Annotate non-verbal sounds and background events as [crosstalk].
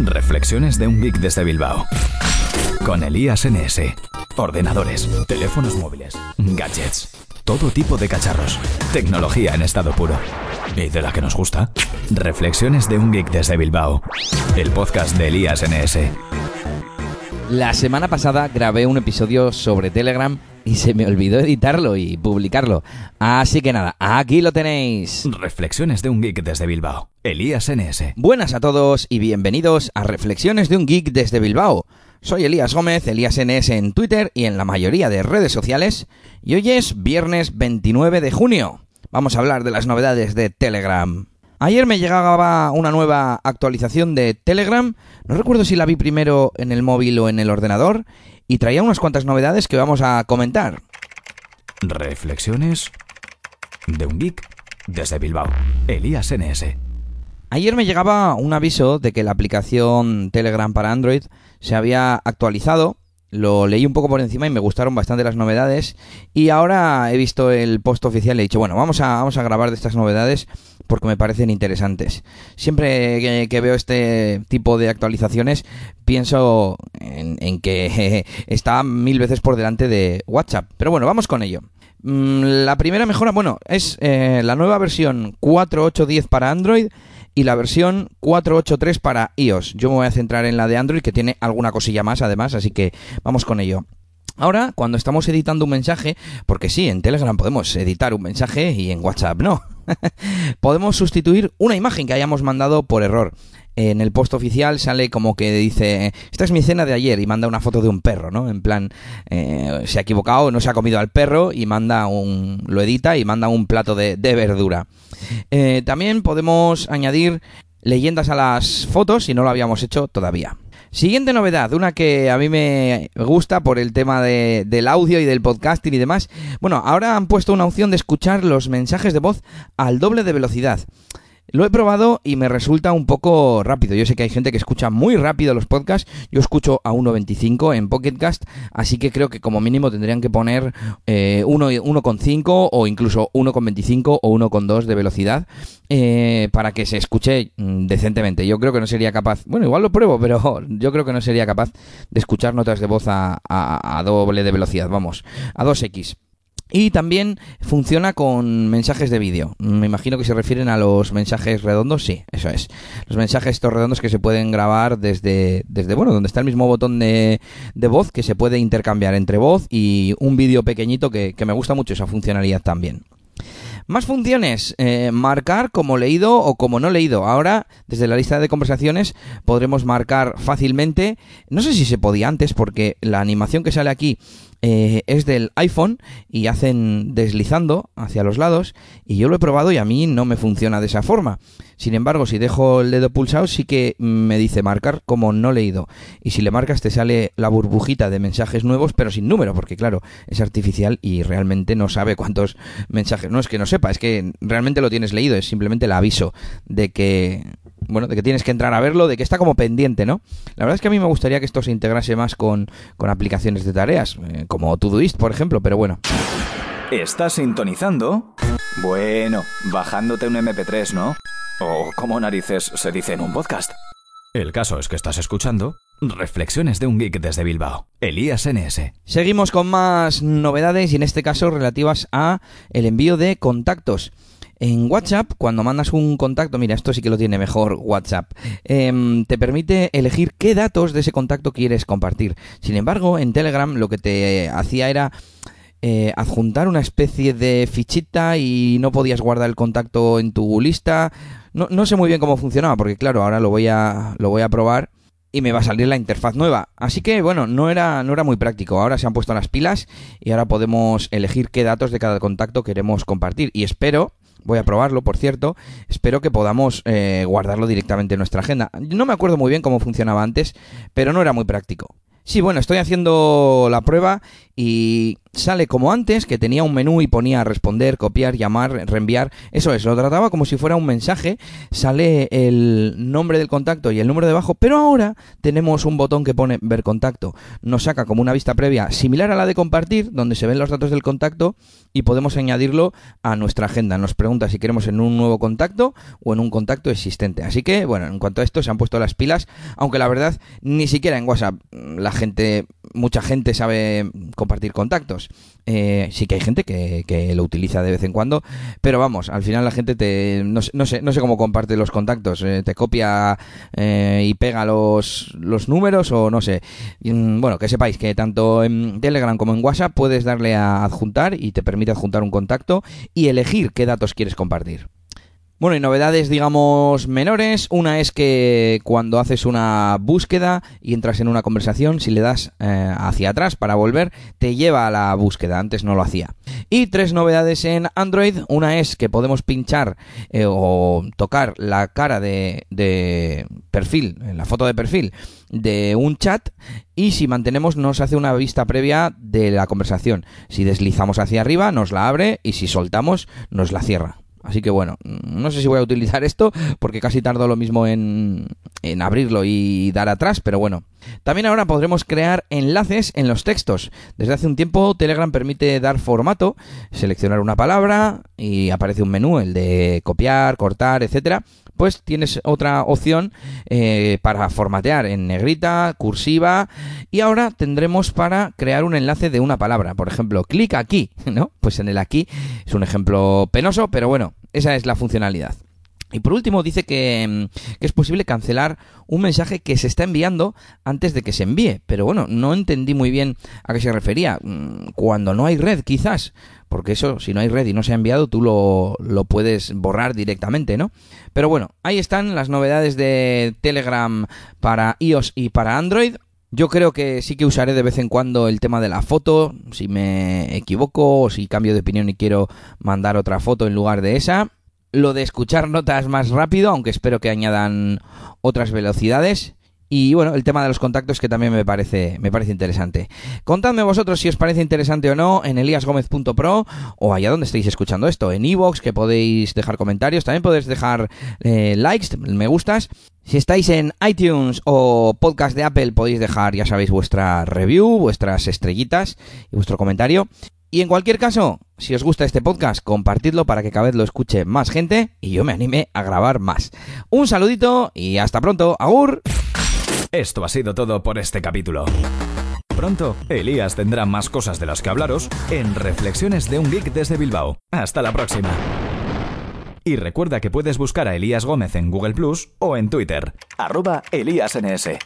Reflexiones de un geek desde Bilbao. Con Elías NS. Ordenadores, teléfonos móviles, gadgets, todo tipo de cacharros. Tecnología en estado puro. ¿Y de la que nos gusta? Reflexiones de un geek desde Bilbao. El podcast de Elías NS. La semana pasada grabé un episodio sobre Telegram y se me olvidó editarlo y publicarlo. Así que nada, aquí lo tenéis. Reflexiones de un geek desde Bilbao. Elías NS. Buenas a todos y bienvenidos a Reflexiones de un Geek desde Bilbao. Soy Elías Gómez, Elías NS en Twitter y en la mayoría de redes sociales. Y hoy es viernes 29 de junio. Vamos a hablar de las novedades de Telegram. Ayer me llegaba una nueva actualización de Telegram. No recuerdo si la vi primero en el móvil o en el ordenador. Y traía unas cuantas novedades que vamos a comentar. Reflexiones de un geek desde Bilbao. Elías NS. Ayer me llegaba un aviso de que la aplicación Telegram para Android se había actualizado. Lo leí un poco por encima y me gustaron bastante las novedades. Y ahora he visto el post oficial y he dicho, bueno, vamos a, vamos a grabar de estas novedades porque me parecen interesantes. Siempre que, veo este tipo de actualizaciones pienso en, en que [laughs] está mil veces por delante de WhatsApp. Pero bueno, vamos con ello. Mm, La primera mejora, bueno, es eh, la nueva versión 4.8.10 para Android y la versión 4.8.3 para iOS. Yo me voy a centrar en la de Android que tiene alguna cosilla más además, así que vamos con ello. Ahora, cuando estamos editando un mensaje, porque sí, en Telegram podemos editar un mensaje y en WhatsApp no, [laughs] podemos sustituir una imagen que hayamos mandado por error. En el post oficial sale como que dice, esta es mi cena de ayer y manda una foto de un perro, ¿no? En plan, eh, se ha equivocado, no se ha comido al perro y manda un, lo edita y manda un plato de, verdura. Eh, también podemos añadir leyendas a las fotos si no lo habíamos hecho todavía. Siguiente novedad, una que a mí me gusta por el tema de, del audio y del podcasting y demás. Bueno, ahora han puesto una opción de escuchar los mensajes de voz al doble de velocidad. Lo he probado y me resulta un poco rápido. Yo sé que hay gente que escucha muy rápido los podcasts. Yo escucho a 1.25 en Pocketcast, así que creo que como mínimo tendrían que poner eh, 1 1.5 o incluso 1.25 o 1.2 de velocidad eh, para que se escuche mm, decentemente. Yo creo que no sería capaz, bueno, igual lo pruebo, pero [laughs] yo creo que no sería capaz de escuchar notas de voz a, a- a doble de velocidad, vamos, a 2x. Y también funciona con mensajes de vídeo. Me imagino que se refieren a los mensajes redondos. Sí, eso es. Los mensajes estos redondos que se pueden grabar desde, desde bueno, donde está el mismo botón de, de voz que se puede intercambiar entre voz y un vídeo pequeñito que, que me gusta mucho esa funcionalidad también. Más funciones, eh, marcar como leído o como no leído. Ahora, desde la lista de conversaciones, podremos marcar fácilmente. No sé si se podía antes, porque la animación que sale aquí eh, es del iPhone y hacen deslizando hacia los lados. Y yo lo he probado y a mí no me funciona de esa forma. Sin embargo, si dejo el dedo pulsado, sí que me dice marcar como no leído. Y si le marcas, te sale la burbujita de mensajes nuevos, pero sin número, porque claro, es artificial y realmente no sabe cuántos mensajes. No es que no sepa, es que realmente lo tienes leído, es simplemente el aviso de que. Bueno, de que tienes que entrar a verlo, de que está como pendiente, ¿no? La verdad es que a mí me gustaría que esto se integrase más con, con aplicaciones de tareas, eh, como Todoist, por ejemplo, pero bueno. ¿Estás sintonizando? Bueno, bajándote un MP3, ¿no? O como narices se dice en un podcast. El caso es que estás escuchando Reflexiones de un geek desde Bilbao. Elías NS. Seguimos con más novedades y en este caso relativas a el envío de contactos. En WhatsApp, cuando mandas un contacto, mira, esto sí que lo tiene mejor WhatsApp, em, te permite elegir qué datos de ese contacto quieres compartir. Sin embargo, en Telegram lo que te hacía era eh, adjuntar una especie de fichita y no podías guardar el contacto en tu lista. No, no sé muy bien cómo funcionaba, porque claro, ahora lo voy a, lo voy a probar y me va a salir la interfaz nueva. Así que bueno, no era, no era muy práctico. Ahora se han puesto las pilas y ahora podemos elegir qué datos de cada contacto queremos compartir. Y espero, voy a probarlo por cierto, espero que podamos eh, guardarlo directamente en nuestra agenda. No me acuerdo muy bien cómo funcionaba antes, pero no era muy práctico. Sí, bueno, estoy haciendo la prueba y sale como antes, que tenía un menú y ponía responder, copiar, llamar, reenviar. Eso es, lo trataba como si fuera un mensaje. Sale el nombre del contacto y el número debajo, pero ahora tenemos un botón que pone ver contacto. Nos saca como una vista previa similar a la de compartir, donde se ven los datos del contacto y podemos añadirlo a nuestra agenda. Nos pregunta si queremos en un nuevo contacto o en un contacto existente. Así que, bueno, en cuanto a esto se han puesto las pilas, aunque la verdad ni siquiera en WhatsApp la gente, mucha gente sabe compartir contactos. Eh, sí que hay gente que, que, lo utiliza de vez en cuando, pero vamos, al final la gente te no, no sé no sé cómo comparte los contactos, eh, te copia eh, y pega los, los números o no sé. Mm, bueno, que sepáis que tanto en Telegram como en WhatsApp puedes darle a adjuntar y te permite adjuntar un contacto y elegir qué datos quieres compartir. Bueno, y novedades, digamos, menores. Una es que cuando haces una búsqueda y entras en una conversación, si le das eh, hacia atrás para volver, te lleva a la búsqueda. Antes no lo hacía. Y tres novedades en Android. Una es que podemos pinchar eh, o tocar la cara de, de perfil, la foto de perfil de un chat y si mantenemos nos hace una vista previa de la conversación. Si deslizamos hacia arriba nos la abre y si soltamos nos la cierra. Así que bueno, no sé si voy a utilizar esto porque casi tardo lo mismo en, en, abrirlo y dar atrás, pero bueno. También ahora podremos crear enlaces en los textos. Desde hace un tiempo Telegram permite dar formato, seleccionar una palabra y aparece un menú, el de copiar, cortar, etcétera. Pues tienes otra opción eh, para formatear en negrita, cursiva y ahora tendremos para crear un enlace de una palabra. Por ejemplo, clic aquí, [laughs] ¿no? Pues en el aquí es un ejemplo penoso, pero bueno, esa es la funcionalidad. Y por último dice que, que, es posible cancelar un mensaje que se está enviando antes de que se envíe. Pero bueno, no entendí muy bien a qué se refería. Cuando no hay red, quizás. Porque eso, si no hay red y no se ha enviado, tú lo, lo puedes borrar directamente, ¿no? Pero bueno, ahí están las novedades de Telegram para iOS y para Android. Yo creo que sí que usaré de vez en cuando el tema de la foto, si me equivoco o si cambio de opinión y quiero mandar otra foto en lugar de esa. Lo de escuchar notas más rápido, aunque espero que añadan otras velocidades. Y bueno, el tema de los contactos que también me parece, me parece interesante. Contadme vosotros si os parece interesante o no en eliasgomez.pro o allá donde estéis escuchando esto, en iVoox, que podéis dejar comentarios, también podéis dejar eh, likes, me gustas. Si estáis en iTunes o podcast de Apple podéis dejar, ya sabéis, vuestra review, vuestras estrellitas y vuestro comentario. Y en cualquier caso, si os gusta este podcast, compartidlo para que cada vez lo escuche más gente y yo me anime a grabar más. Un saludito y hasta pronto. ¡Agur! Esto ha sido todo por este capítulo. Pronto, Elías tendrá más cosas de las que hablaros en Reflexiones de un Geek desde Bilbao. Hasta la próxima. Y recuerda que puedes buscar a Elías Gómez en Google Plus o en Twitter, arroba ElíasNS.